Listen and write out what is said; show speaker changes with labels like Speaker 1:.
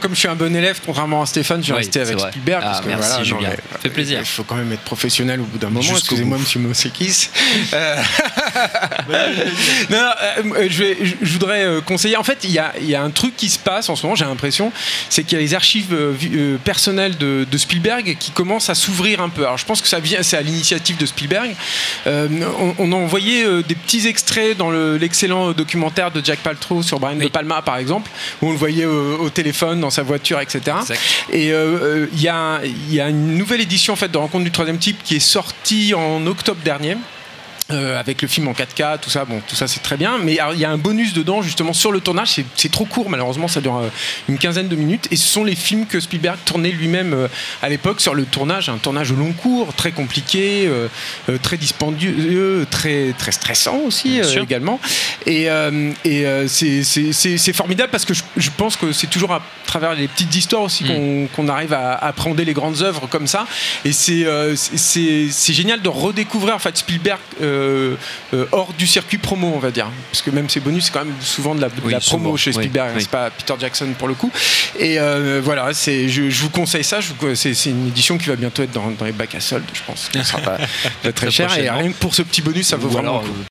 Speaker 1: Comme je suis un bon élève, contrairement à Stéphane, je vais
Speaker 2: Oui,
Speaker 1: avec
Speaker 2: vrai.
Speaker 1: Spielberg.
Speaker 2: Ah,
Speaker 1: parce que,
Speaker 2: merci,
Speaker 1: voilà, non,
Speaker 2: Julien.
Speaker 1: mais,
Speaker 2: Fait plaisir.
Speaker 1: Il faut quand même être professionnel au bout d'un moment. Excusez-moi, monsieur Mosekis. Euh, non, non, euh, je, vais- je- voudrais euh, conseiller. En fait, il y a, y a un truc qui se passe en ce moment, j'ai l'impression, c'est qu'il y a les archives euh, personnelles de, de Spielberg qui commencent à s'ouvrir un peu. Alors, je pense que ça vient, c'est à l'initiative de Spielberg. Euh, on, on a envoyé des petits extraits dans le- l'excellent documentaire de Jack Paltrow sur Brian De Palma, par exemple, où on le voyait au téléphone, dans sa voiture, etc.
Speaker 2: Exact.
Speaker 1: Et euh, euh, il y, a, y a une nouvelle édition en fait, de Rencontre du troisième type qui est sortie en octobre dernier. Euh, avec le film en 4K, tout ça, bon, tout ça c'est très bien, mais il y a un bonus dedans justement sur le tournage, c'est- trop court malheureusement, ça dure euh, une quinzaine de minutes, et ce sont les films que Spielberg tournait lui-même euh, à l'époque sur le tournage, un tournage au long cours, très compliqué, euh, euh, très dispendieux, très, très stressant aussi également, et, euh, et euh, c'est- c'est c'est- c'est formidable parce que je, je pense que c'est toujours à travers les petites histoires aussi
Speaker 2: Mm.
Speaker 1: qu'on qu'on arrive à appréhender les grandes œuvres comme ça, et c'est euh, c'est- c'est c'est génial de redécouvrir en fait Spielberg euh, euh, hors du circuit promo, on va dire, parce que même ses bonus c'est quand même souvent de la, de
Speaker 2: Oui,
Speaker 1: la promo
Speaker 2: souvent,
Speaker 1: chez Spielberg, hein,
Speaker 2: oui.
Speaker 1: c'est pas Peter Jackson pour le coup. Et euh, voilà, je, je vous conseille ça. C'est une édition qui va bientôt être dans, dans les bacs à soldes, je pense. Ça sera pas, pas très
Speaker 2: Très
Speaker 1: cher et rien que pour ce petit bonus, ça vaut
Speaker 2: Ou
Speaker 1: vraiment
Speaker 2: alors,
Speaker 1: le coup.